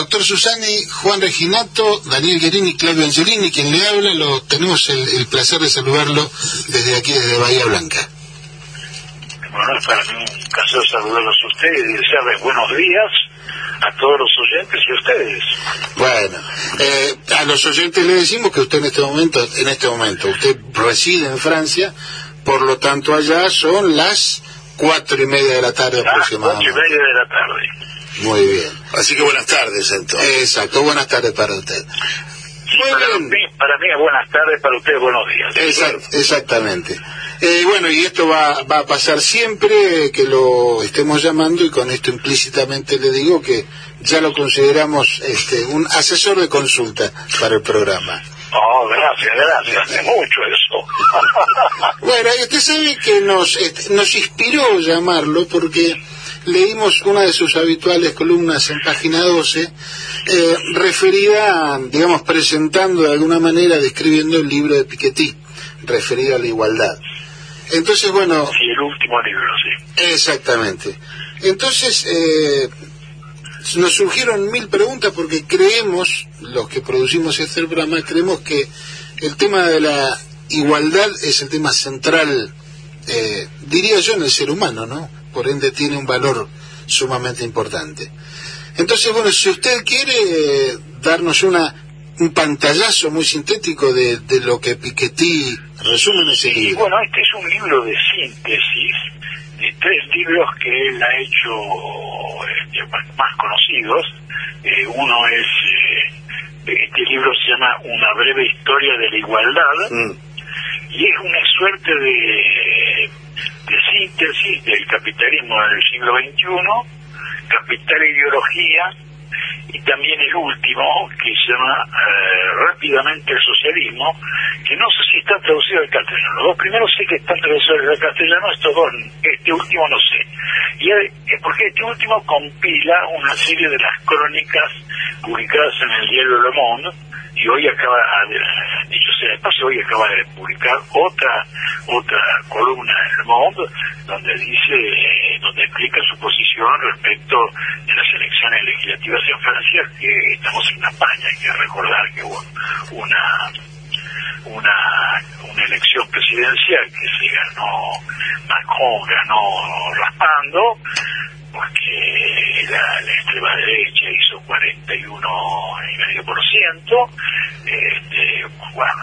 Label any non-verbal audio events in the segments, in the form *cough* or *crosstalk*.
doctor Susani, Juan Reginato, Daniel Guerini, Claudio Angelini, quien le habla, lo tenemos el, placer de saludarlo desde aquí, desde Bahía Blanca. Bueno, es para mí un placer saludarlos a ustedes y desearles buenos días a todos los oyentes y a ustedes. Bueno, eh, a los oyentes le decimos que usted en este momento, en este momento, usted reside en Francia, por lo tanto allá son las cuatro y media de la tarde aproximadamente. Cuatro y media de la tarde. Muy bien. Así que buenas tardes, entonces. Exacto, buenas tardes para usted. para, Mí, para mí buenas tardes, para usted buenos días. exactamente. Eh, bueno, y esto va, va a pasar siempre que lo estemos llamando y con esto implícitamente le digo que ya lo consideramos este, un asesor de consulta para el programa. Oh, gracias, gracias, hace mucho eso. *laughs* bueno, usted sabe que nos, este, nos inspiró llamarlo porque leímos una de sus habituales columnas en página 12, eh, referida, digamos, presentando de alguna manera, describiendo el libro de Piketty, referido a la igualdad. Entonces, bueno... Sí, el último libro, sí. Exactamente. Entonces, eh, nos surgieron mil preguntas porque creemos, los que producimos este programa, creemos que el tema de la igualdad es el tema central, eh, diría yo, en el ser humano, ¿no? Por ende tiene un valor sumamente importante. Entonces, bueno, si usted quiere eh, darnos una un pantallazo muy sintético de, de lo que Piketty resume en ese sí, Bueno, este es un libro de síntesis de tres libros que él ha hecho este, más conocidos. Eh, uno es, eh, este libro se llama Una breve historia de la igualdad mm. y es una suerte de de síntesis del capitalismo en el siglo XXI, Capital e Ideología, y también el último, que se llama eh, rápidamente el socialismo, que no sé si está traducido al castellano. Los dos primeros sé que están traducidos al castellano, estos dos, este último no sé. Y es porque este último compila una serie de las crónicas publicadas en el diario Le Monde, y hoy acaba de, dicho sea de hoy acaba de publicar otra otra columna en El Monde donde dice, donde explica su posición respecto de las elecciones legislativas en Francia, que estamos en campaña, hay que recordar que hubo una una, una elección presidencial que se ganó, Macron ganó raspando, porque la, la extrema derecha hizo 41,5%, este, bueno,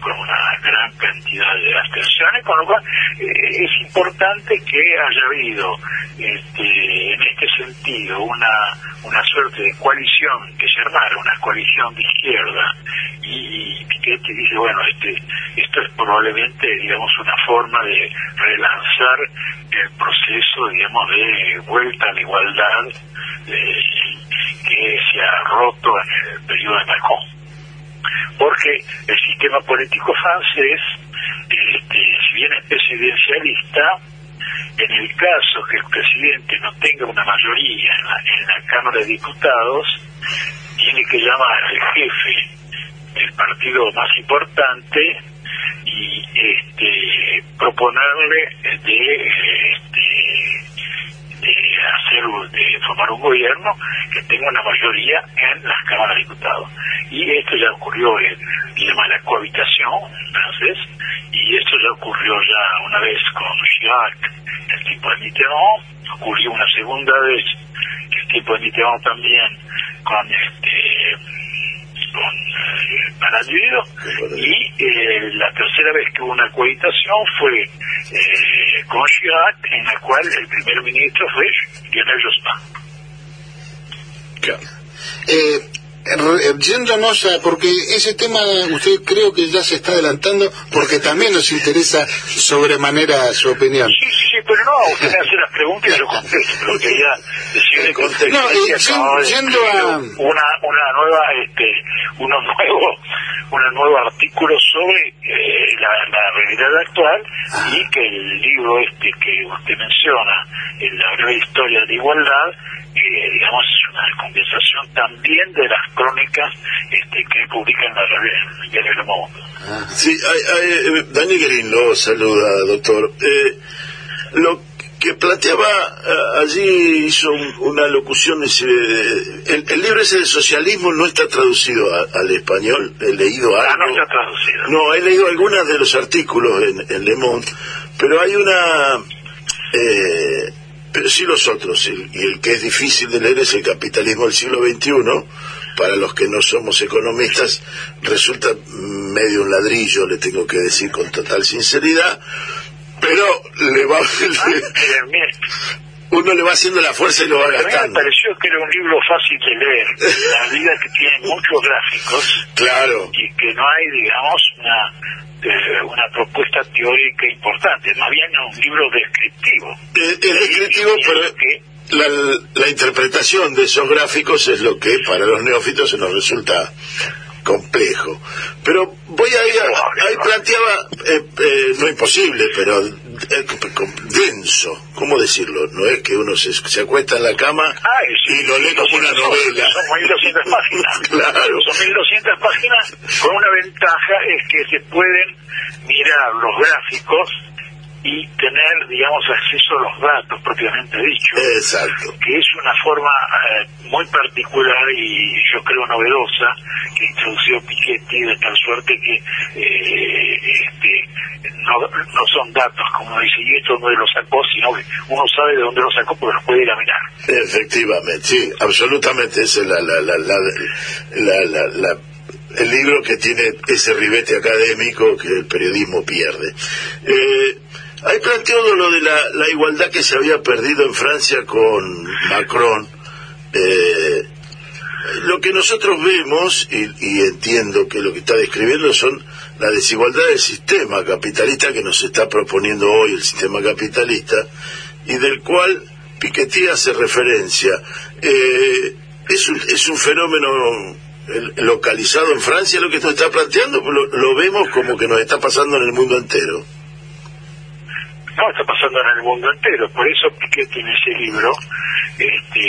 con una gran cantidad de abstenciones, con lo cual eh, es importante que haya habido este, en este sentido una, una suerte de coalición, que se armara una coalición de izquierda y, Piquetti dice, bueno, este, esto es probablemente, digamos, una forma de relanzar el proceso, digamos, de vuelta a la igualdad eh, que se ha roto en el periodo de Macron. Porque el sistema político francés, este, si bien es presidencialista, en el caso que el presidente no tenga una mayoría en la, en la Cámara de Diputados, tiene que llamar al jefe del partido más importante y este proponerle de este, de hacer de formar un gobierno que tenga una mayoría en las cámaras de diputados. Y esto ya ocurrió en llama la cohabitación en francés y esto ya ocurrió ya una vez con Chirac el tipo de Mitterrand ocurrió una segunda vez el tipo de Mitterrand también con este con eh, y eh, la tercera vez que hubo una cohabitación fue eh, con Chirac en la cual el primer ministro fue Lionel Jospin. Claro. Eh, yéndonos a, porque ese tema usted creo que ya se está adelantando porque también nos interesa sobremanera su opinión. Sí, sí, pero no, usted me hace las preguntas y yo contesto, quería decirle contexto. No, yendo a... Una, una nueva, este, unos nuevos, un nuevo artículo sobre eh, la, la, realidad actual y que el libro este que usted menciona, en la breve historia de igualdad, eh, digamos, es una condensación también de las crónicas este, que publican la en el Le Monde. Sí, hay, hay, eh, Dani Guerin lo saluda, doctor. Eh, lo, que planteaba, eh, allí hizo una locución, ese, el, el, libro ese de socialismo no está traducido al español, he leído algo. Ah, no está traducido. No, he leído algunos de los artículos en, en Le Monde, pero hay una... Eh, pero sí los otros, y el que es difícil de leer es el capitalismo del siglo XXI, para los que no somos economistas, resulta medio un ladrillo, le tengo que decir con total sinceridad, pero le va... *laughs* uno le va haciendo la fuerza y lo va gastando. A mí me pareció que era un libro fácil de leer, la vida que tiene muchos gráficos. Claro. Y que no hay, digamos, una eh, una propuesta teórica importante, más bien un libro descriptivo. Es, descriptivo, pero la, la, interpretación de esos gráficos es lo que para los neófitos se nos resulta complejo. Pero voy a ir, ahí planteaba, eh, eh, no imposible, pero eh, denso, ¿cómo decirlo? No es que uno se, se acuesta en la cama y lo lee como una novela. Son 1200 páginas. *laughs* claro. Son 1200 páginas con una ventaja es que se pueden mirar los gráficos y tener, digamos, acceso a los datos propiamente dicho. Exacto. Que es una forma eh, muy particular y yo creo novedosa que introdució Piketty de tal suerte que eh, este, no, no son datos, como dice, y esto no lo sacó, sino que uno sabe de dónde lo sacó porque los puede ir a mirar. Efectivamente, sí, absolutamente. Esa es la, la, la, la, la el libro que tiene ese ribete académico que el periodismo pierde. Eh, hay planteado lo de la, igualdad que se había perdido en Francia con Macron. Eh, lo que nosotros vemos, y, entiendo que lo que está describiendo son la desigualdad del sistema capitalista que nos está proponiendo hoy el sistema capitalista, y del cual Piketty hace referencia. Eh, es, un, es un fenómeno localizado en Francia lo que nos está planteando, lo vemos como que nos está pasando en el mundo entero. No, está pasando en el mundo entero. Por eso Piketty en ese libro este,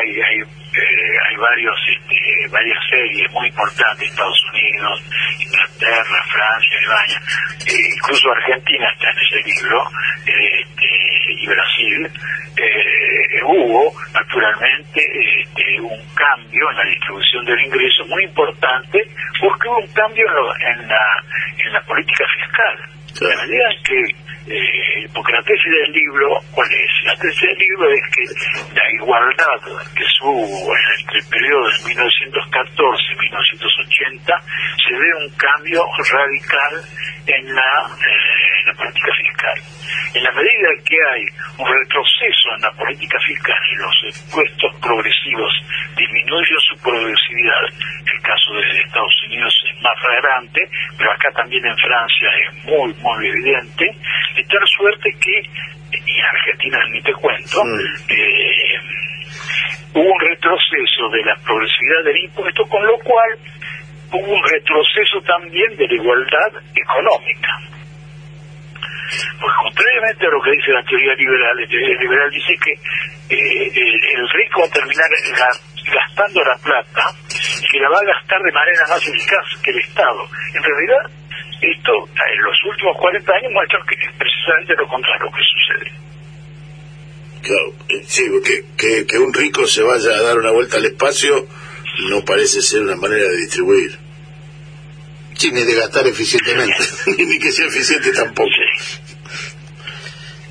hay, hay, eh, hay varios, este, varias series muy importantes, Estados Unidos, Inglaterra, Francia, España, eh, incluso Argentina está en ese libro, este, y Brasil. Eh, hubo, naturalmente, este, un cambio en la distribución del ingreso muy importante, porque hubo un cambio en, la, en la política fiscal. La medida en que eh, porque la tesis del libro, ¿cuál es? La tesis del libro es que la igualdad que hubo entre el periodo de 1914 y 1980 se ve un cambio radical en la, eh, política fiscal. En la medida que hay un retroceso en la política fiscal y los impuestos progresivos disminuyen su progresividad, el caso de Estados Unidos es más flagrante, pero acá también en Francia es muy, muy evidente, de tal suerte que, y en Argentina ni te cuento, eh, hubo un retroceso de la progresividad del impuesto, con lo cual hubo un retroceso también de la igualdad económica. Porque contrariamente a lo que dice la teoría liberal, la teoría liberal dice que eh, el, rico va a terminar gastando la plata y que la va a gastar de manera más eficaz que el Estado. En realidad, esto en los últimos 40 años muestra que es precisamente lo contrario que sucede. Claro, eh, sí, que, que un rico se vaya a dar una vuelta al espacio no parece ser una manera de distribuir. Sí, ni de gastar eficientemente. *laughs* ni que sea eficiente tampoco.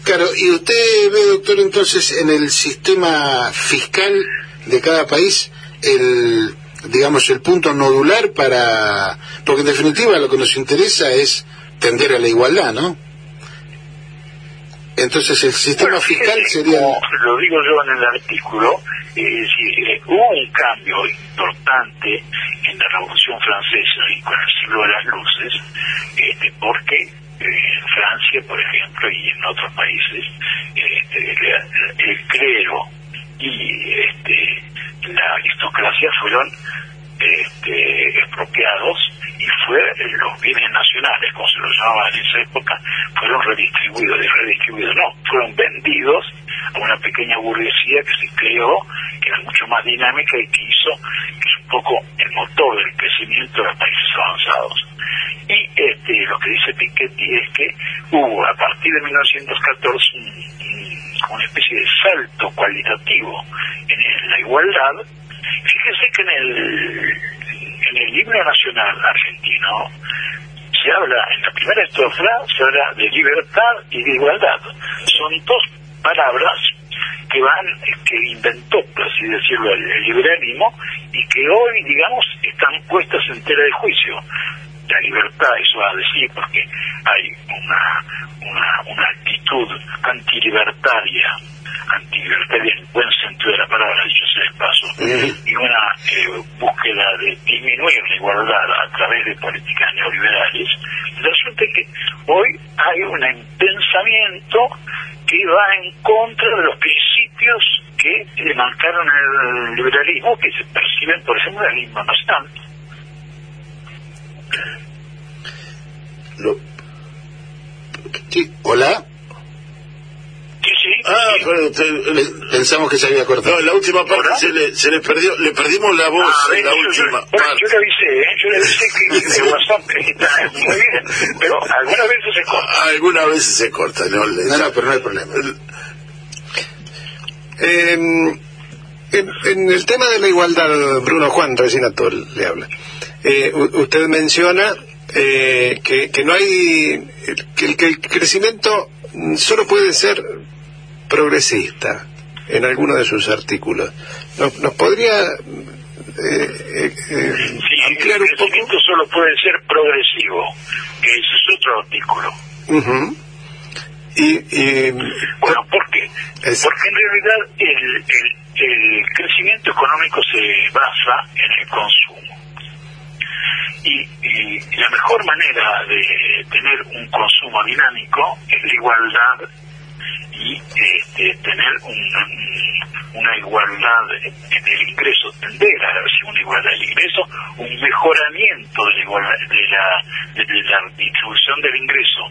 Claro, y usted ve, doctor, entonces en el sistema fiscal de cada país el digamos el punto nodular para porque en definitiva lo que nos interesa es tender a la igualdad, ¿no? Entonces el sistema fiscal sería lo digo yo en el artículo es decir, hubo un cambio importante en la Revolución Francesa y con el siglo de las luces, este, porque eh, en Francia, por ejemplo, y en otros países, este, el clero y este, la aristocracia fueron este, expropiados y fue los bienes nacionales, como se los llamaba en esa época, fueron redistribuidos, y redistribuidos no, fueron vendidos a una pequeña burguesía que se creó, que era mucho más dinámica y que hizo, que es un poco el motor del crecimiento de los países avanzados. Y este, lo que dice Piketty es que hubo a partir de 1914 un, una especie de salto cualitativo en la igualdad, fíjese que en el, en el himno nacional argentino se habla, en la primera estrofa se habla de libertad y de igualdad. Son dos palabras que van, que inventó, por así decirlo, el, liberalismo y que hoy, digamos, están puestas en tela de juicio. La libertad, eso va a decir, porque hay una, una, una actitud antilibertaria, antilibertaria en buen sentido de la palabra, dicho sea de paso, y una eh, búsqueda de disminuir la igualdad a través de políticas neoliberales, resulta que hoy hay un pensamiento que va en contra de los principios que le marcaron el liberalismo, que se perciben, por ejemplo, en el himno nacional. Sí, hola. Sí, sí. Ah, pero usted, pensamos que se había cortado. No, la última parte se le, se le perdió, le perdimos la voz Ah, en la yo, última yo, parte. yo le avisé, ¿eh? yo le avisé que el WhatsApp está muy bien, pero algunas veces se corta. Algunas veces se corta, ¿no? Le- No, no, pero no hay problema. Eh, en, en el tema de la igualdad, Bruno Juan, recién a todo le habla. Eh, usted menciona eh, que, que no hay. Que el, que el crecimiento solo puede ser progresista en alguno de sus artículos. ¿Nos, nos podría eh, eh, eh, Sí, ampliar el un poco? crecimiento solo puede ser progresivo, que ese es otro artículo. Ujú. Y, y- Bueno, ¿por qué? Es- Porque en realidad el, el, el crecimiento económico se basa en el consumo. Y, la mejor manera de tener un consumo dinámico es la igualdad y este, tener un- una igualdad en el ingreso, tender a hacia una igualdad del ingreso, un mejoramiento de la, igualdad, de la distribución del ingreso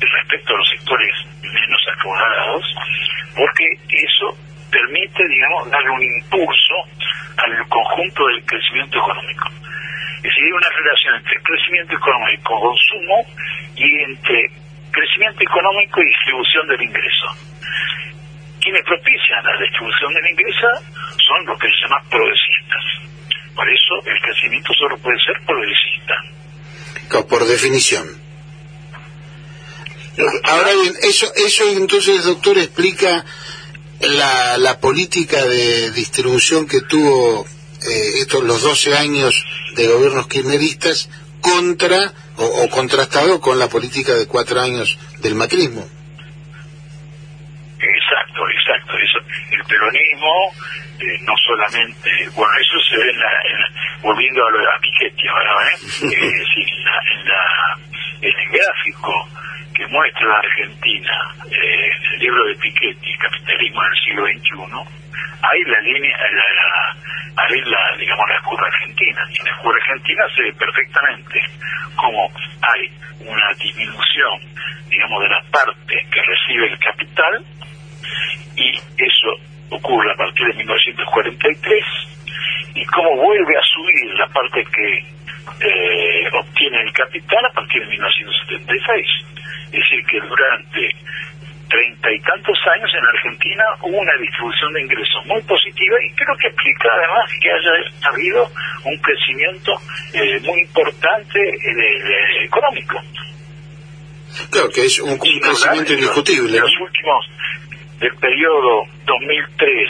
respecto a los sectores menos acomodados, porque eso permite, digamos, darle un impulso al conjunto del crecimiento económico. Es una relación entre crecimiento económico consumo y entre crecimiento económico y distribución del ingreso. Quienes propician la distribución del ingreso son los que se llaman progresistas. Por eso el crecimiento solo puede ser progresista. Por definición. Ahora bien, eso, eso entonces, doctor, explica la, la política de distribución que tuvo eh, estos los 12 años de gobiernos kirchneristas contra o, o contrastado con la política de cuatro años del macrismo. Exacto, exacto. Eso, el peronismo, eh, no solamente, bueno, eso se ve en la, en la- volviendo a lo de la Piketty ahora, ¿eh? *laughs* Eh, es decir, en, la, en, la- en el gráfico que muestra la Argentina, eh, el libro de Piketty, Capitalismo en el siglo XXI, hay la línea, la, la- hay la, digamos, la curva argentina. Y la curva argentina se ve perfectamente cómo hay una disminución, digamos, de la parte que recibe el capital y eso ocurre a partir de 1943 y cómo vuelve a subir la parte que eh, obtiene el capital a partir de 1976. Es decir, que durante treinta y tantos años en Argentina hubo una distribución de ingresos muy positiva y creo que explica además que haya habido un crecimiento eh, muy importante en el eh, económico. Claro que es un, crecimiento indiscutible. En los últimos, del periodo 2003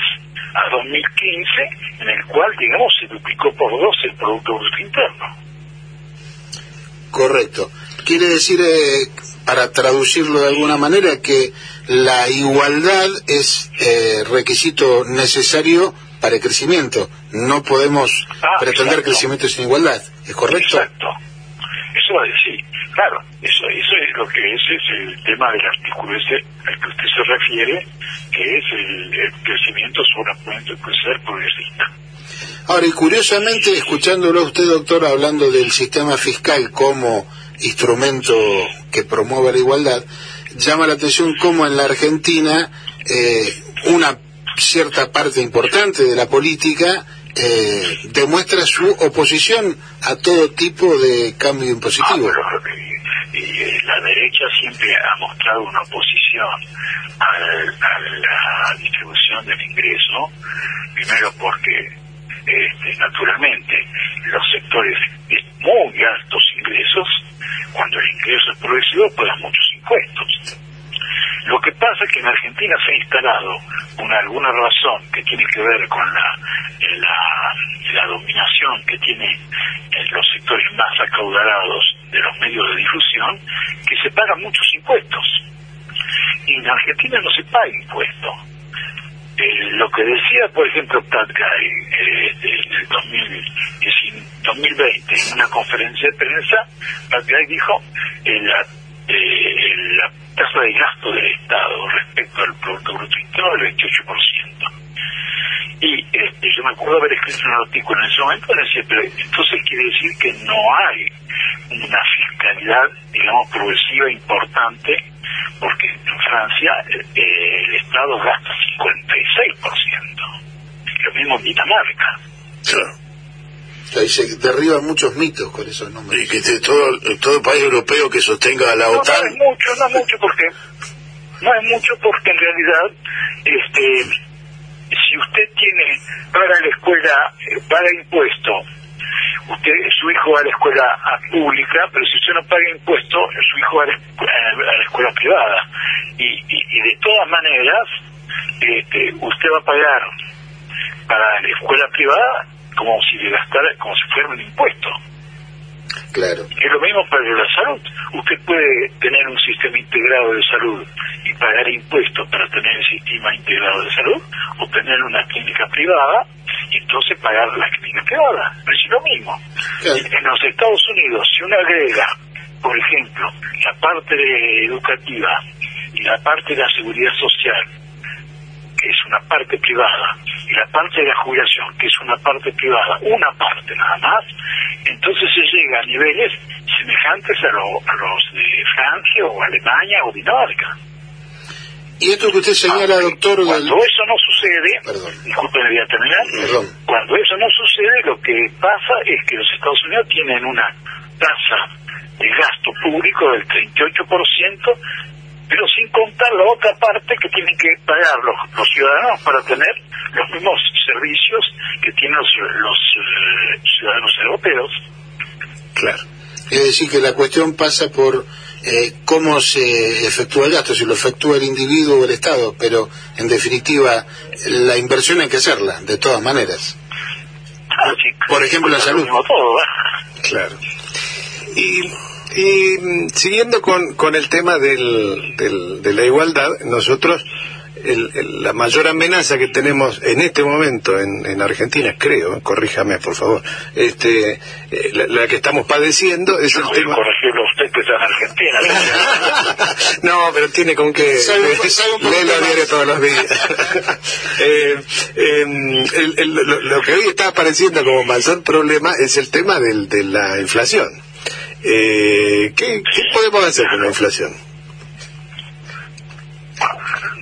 a 2015, en el cual, digamos, se duplicó por dos el Producto Bruto Interno. Correcto. Quiere decir, eh, para traducirlo de alguna manera, que la igualdad es eh, requisito necesario para el crecimiento. No podemos Ah, pretender exacto. crecimiento sin igualdad. ¿Es correcto? Exacto. Eso va a decir, claro, eso, eso es lo que es, es el tema del artículo ese al que usted se refiere, que es el, el crecimiento solamente puede ser progresista. Ahora, y curiosamente, escuchándolo a usted, doctor, hablando del sistema fiscal como instrumento que promueve la igualdad, llama la atención cómo en la Argentina eh, una cierta parte importante de la política eh, demuestra su oposición a todo tipo de cambio Ah, impositivo. pero, y- eh, la derecha siempre ha mostrado una oposición a la distribución del ingreso, primero porque este, naturalmente los sectores de muy altos ingresos, cuando el ingreso es progresivo, pagan muchos impuestos. Lo que pasa es que en Argentina se ha instalado, por alguna razón que tiene que ver con la, la, dominación que tienen los sectores más acaudalados de los medios de difusión, que se pagan muchos impuestos. Y en Argentina no se paga impuesto. Eh, lo que decía, por ejemplo, Pat eh, en el 2020, en una conferencia de prensa, Pat dijo, eh, la, eh, la tasa de gasto del Estado respecto al Producto Bruto Interno del 28%. Y este, yo me acuerdo haber escrito un artículo en ese momento, decía, pero entonces quiere decir que no hay una fiscalidad, digamos, progresiva importante, porque en Francia eh, el Estado gasta 56%, lo mismo en Dinamarca. Ahí se derriban muchos mitos con esos nombres. Y que todo, todo país europeo que sostenga a la OTAN. No es mucho, no es mucho porque no es mucho porque en realidad este si usted tiene para la escuela eh, paga impuesto usted su hijo va a la escuela pública pero si usted no paga impuesto su hijo va a la, escuela privada y, y, de todas maneras este, usted va a pagar para la escuela privada como si le gastara, como si fuera un impuesto. Claro. Es lo mismo para la salud. Usted puede tener un sistema integrado de salud y pagar impuestos para tener el sistema integrado de salud, o tener una clínica privada y entonces pagar la clínica privada. Pero es lo mismo. En los Estados Unidos, si uno agrega, por ejemplo, la parte educativa y la parte de la seguridad social, es una parte privada, y la parte de la jubilación, que es una parte privada, una parte nada más, entonces se llega a niveles semejantes a, los de Francia o Alemania o Dinamarca. Y esto que usted señala, doctor... Cuando eso no sucede, disculpe, voy a terminar, cuando eso no sucede, lo que pasa es que los Estados Unidos tienen una tasa de gasto público del 38%, pero sin contar la otra parte que tienen que pagar los, ciudadanos para tener los mismos servicios que tienen los, eh, ciudadanos europeos. Claro. Es decir, que la cuestión pasa por eh, cómo se efectúa el gasto, si lo efectúa el individuo o el Estado, pero en definitiva la inversión hay que hacerla, de todas maneras. Ah, por ejemplo, la salud. Claro. Y y mm, siguiendo con, con el tema del, de la igualdad, nosotros la mayor amenaza que tenemos en este momento en, en Argentina, creo, corríjame por favor, este, eh, la, que estamos padeciendo es el tema. usted que está en Argentina. no, *laughs* pero tiene con que *laughs* leerlo diario todos los días. *laughs* Eh, em, lo, que hoy está apareciendo como mayor problema es el tema del, de la inflación. Eh, ¿qué, podemos hacer con la inflación?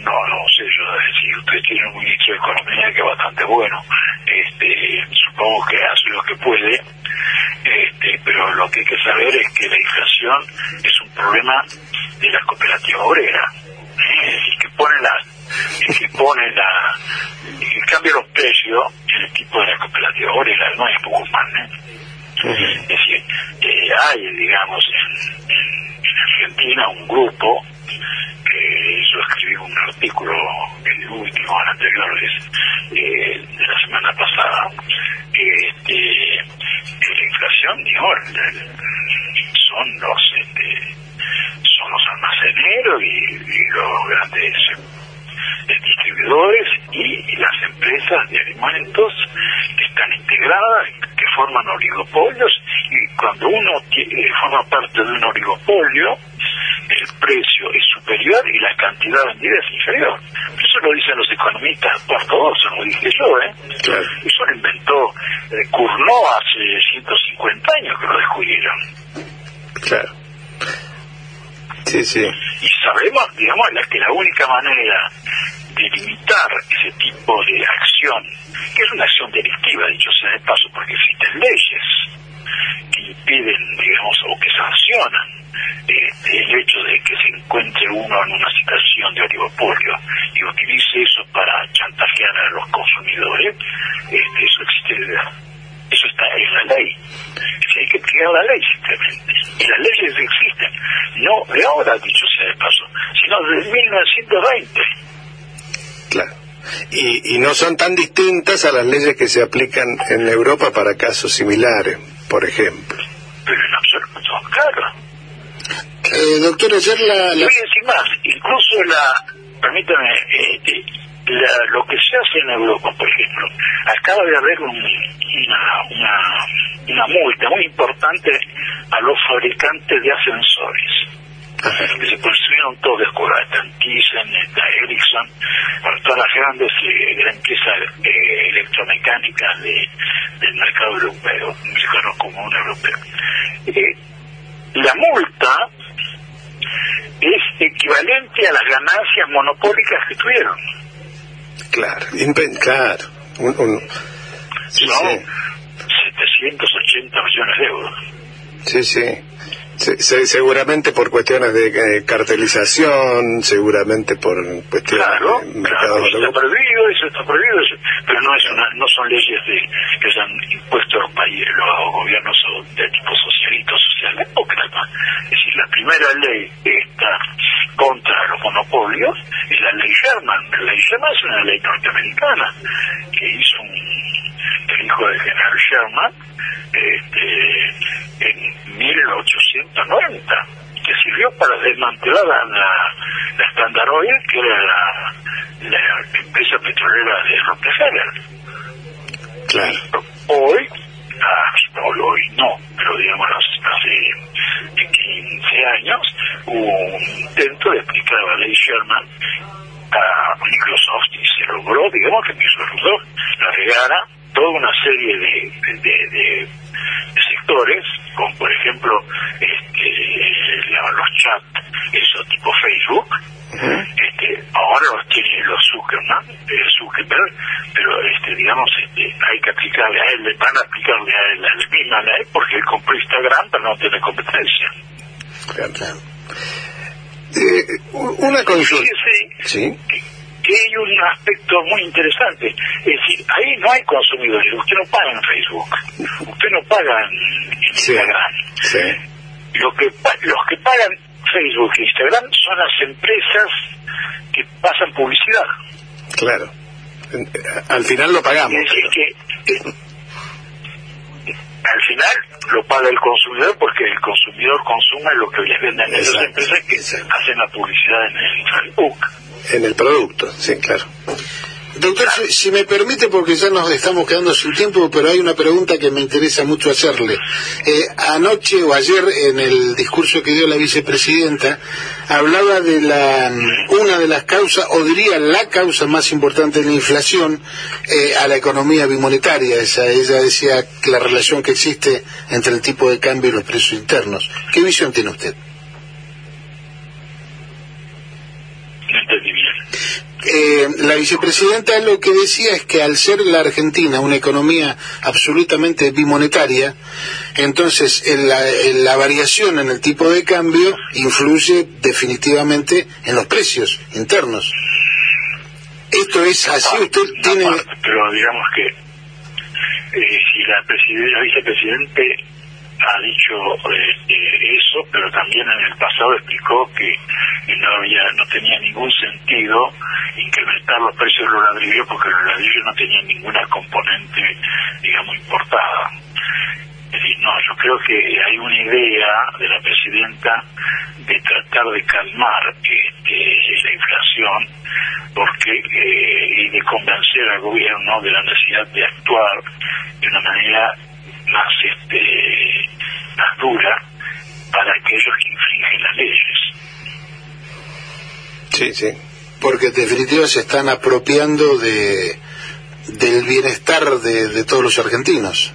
No, no sé, yo si usted tiene un ministro de Economía que es bastante bueno, este, supongo que hace lo que puede, este, pero lo que hay que saber es que la inflación es un problema de la cooperativa obrera, ¿eh? y que pone la, que pone la, que cambia los precios en el tipo de la cooperativa obrera, no es poco ¿eh? Es decir, hay, digamos, en, Argentina un grupo que yo escribí un artículo, el último, el anterior, eh, de la semana pasada, este, que la inflación, digo, son los este, son los almaceneros y, los grandes distribuidores y, las empresas de alimentos que están integradas, forman oligopolios y cuando uno forma parte de un oligopolio, el precio es superior y la cantidad vendida es inferior. Eso lo dicen los economistas ortodoxos, lo dije yo, ¿eh? Eso lo inventó eh, Cournot hace 150 años que lo descubrieron. Claro. Sí, sí. Y sabemos, digamos, que la única manera de limitar ese tipo de acción, que es una acción delictiva, dicho sea de paso, porque existen leyes que impiden, digamos, o que sancionan este, el no en una situación de oligopolio y utilice eso para chantajear a los consumidores, este, eso existe, eso está en la ley. Si hay que aplicar la ley simplemente. Y las leyes existen, no de ahora, dicho sea de paso, sino desde 1920. Claro. Y, y no son tan distintas a las leyes que se aplican en Europa para casos similares, por ejemplo. Pero en absoluto, claro. Eh, doctor, ayer la, la- voy a decir más, incluso la, permítame, eh, eh, la- lo que se hace en Europa, por ejemplo, acaba de haber un- una, una, una multa muy importante a los fabricantes de ascensores que se construyeron todos de está Thyssen, está Ericsson, todas las grandes eh, empresas eh, electromecánicas de, del mercado europeo, mercado común europeo. Eh, la multa es equivalente a las ganancias monopólicas que tuvieron. Claro. Un- un- sí, Son sí, 780 millones de euros. sí, sí. Se- se- seguramente por cuestiones de eh, cartelización, seguramente por cuestiones Claro, de claro, eso está prohibido, eso está prohibido, eso- pero no es una, no son leyes de, que hayan impuesto los países, los gobiernos de tipo socialista o socialdemócrata. Es decir, la primera ley que está contra los monopolios es la ley Sherman. La ley Sherman es una ley norteamericana que hizo un, el hijo del general Sherman este, en 1890 que sirvió para desmantelar la, la, la Standard Oil, que era la, la empresa petrolera de Rockefeller. Claro, Hoy, ah, no, hoy no, pero digamos hace 15 años, hubo un intento de aplicar la ley Sherman a Microsoft y se logró, digamos que Microsoft agregara toda una serie de, de, de- sectores, como por ejemplo este, los chats, eso tipo Facebook, este, ahora los tiene los Zuckerman, eh, Zuckerberg, pero este, digamos, este, hay que aplicarle a él, van a aplicarle a él la misma ley porque él compró Instagram pero no tiene competencia. claro. Eh, una consulta. Fíjese Sí, que, hay un aspecto muy interesante, es decir, ahí no hay consumidores, usted no paga en Facebook, usted no paga en, Sí. Instagram. sí. Lo que, los que pagan Facebook e Instagram son las empresas que pasan publicidad. Claro. Eh, Al final lo pagamos. Es decir, pero- que eh, al final lo paga el consumidor porque el consumidor consume lo que les venden esas Exacto, empresas que hacen la publicidad en el Facebook. En el producto, sí, claro. Doctor, si, si me permite, porque ya nos estamos quedando sin tiempo, pero hay una pregunta que me interesa mucho hacerle. Eh, anoche o ayer, en el discurso que dio la vicepresidenta, hablaba de la una de las causas, o diría la causa más importante de la inflación, eh, a la economía bimonetaria. Esa, ella decía que la relación que existe entre el tipo de cambio y los precios internos. ¿Qué visión tiene usted? No entendí bien. Eh, la vicepresidenta lo que decía es que al ser la Argentina una economía absolutamente bimonetaria, entonces en la, en la variación en el tipo de cambio influye definitivamente en los precios internos. Esto es así, usted tiene... pero digamos que eh, si la, la vicepresidente ha dicho eh, eso, pero también en el pasado explicó que no había, no tenía ningún sentido incrementar los precios de los ladrillos porque los ladrillos no tenían ninguna componente, digamos, importada. Es decir, no, yo creo que hay una idea de la presidenta de tratar de calmar este, la inflación porque eh, y de convencer al gobierno de la necesidad de actuar de una manera más este más dura para aquellos que infringen las leyes. Sí, sí. Porque en definitiva se están apropiando de del bienestar de, de todos los argentinos.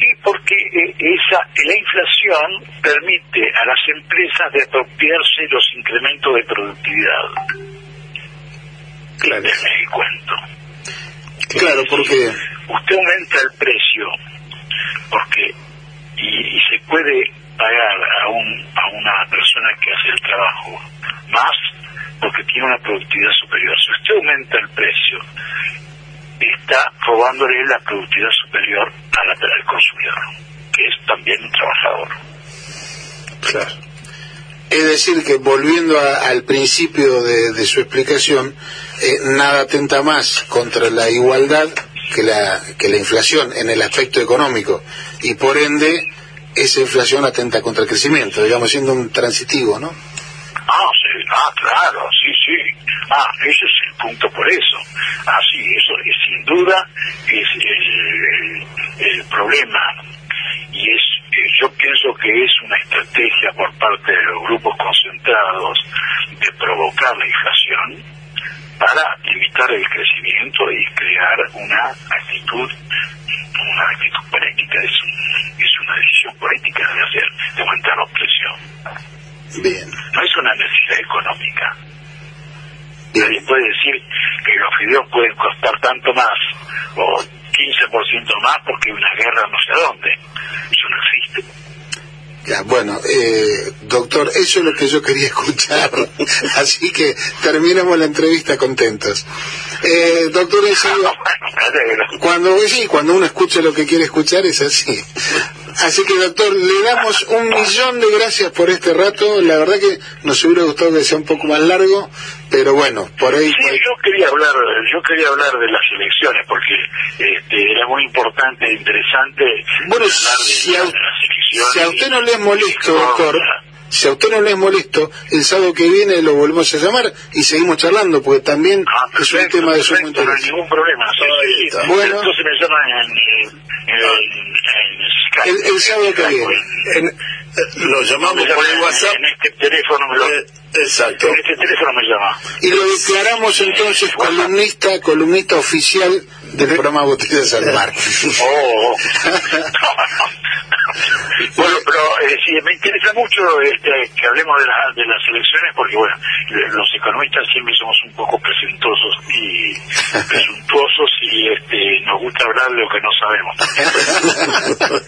Y porque eh, esa la inflación permite a las empresas de apropiarse los incrementos de productividad. Claro. Este cuento. Claro, porque usted aumenta el precio porque y, se puede pagar a, un, a una persona que hace el trabajo más porque tiene una productividad superior. Si usted aumenta el precio, está robándole la productividad superior a la, al consumidor, que es también un trabajador. Claro. Es decir, que volviendo al principio de, su explicación, eh, nada atenta más contra la igualdad que la, que la inflación en el aspecto económico y por ende esa inflación atenta contra el crecimiento, digamos, siendo un transitivo, ¿no? Ah, ah, claro, sí, sí. Ah, ese es el punto por eso. Ah, sí, eso es sin duda es el, el problema y es yo pienso que es una estrategia por parte de los grupos concentrados de provocar la inflación para limitar el crecimiento y crear una actitud una actitud política. Es, es una decisión política de hacer de aumentar los precios bien. No es una necesidad económica. Nadie puede decir que los fideos pueden costar tanto más o 15% más porque hay una guerra no sé dónde. No existe bueno, eh, doctor, eso es lo que yo quería *laughs* escuchar, así que terminamos la entrevista contentos. Eh, doctor, *laughs* cuando, sí, cuando uno escucha lo que quiere escuchar es así. Así que, doctor, le damos un millón de gracias por este rato. La verdad que nos hubiera gustado que sea un poco más largo, pero bueno, por ahí... Sí, yo quería hablar, yo quería hablar de las elecciones porque este, era muy importante e interesante bueno, hablar de, si a, las elecciones. Si a usted no le es molesto, doctor, si a usted no le es molesto, el sábado que viene lo volvemos a llamar y seguimos charlando, porque también ah, es un tema de sumo interés. No hay ningún problema. bueno, entonces me llaman en, el, el, sábado que viene. lo llamamos por el WhatsApp. En este teléfono me lo... Eh, exacto. En este teléfono me llama. Y lo declaramos entonces columnista, columnista oficial del programa Botellas al Mar. Oh. *laughs* bueno, pero eh, sí, me interesa mucho este, que hablemos de, de las elecciones porque, bueno, los economistas siempre somos un poco presuntuosos y *laughs* presuntuosos y este, nos gusta hablar de lo que no sabemos.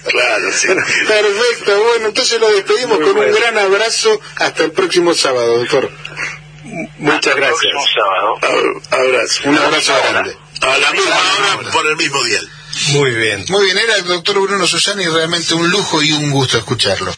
*laughs* claro, sí. Perfecto, bueno, entonces lo despedimos con un gran abrazo hasta el próximo sábado, doctor. Muchas gracias. Abrazo. Un abrazo grande. A la misma hora por el mismo día. Muy bien. Muy bien, era el doctor Bruno Susani realmente un lujo y un gusto escucharlo.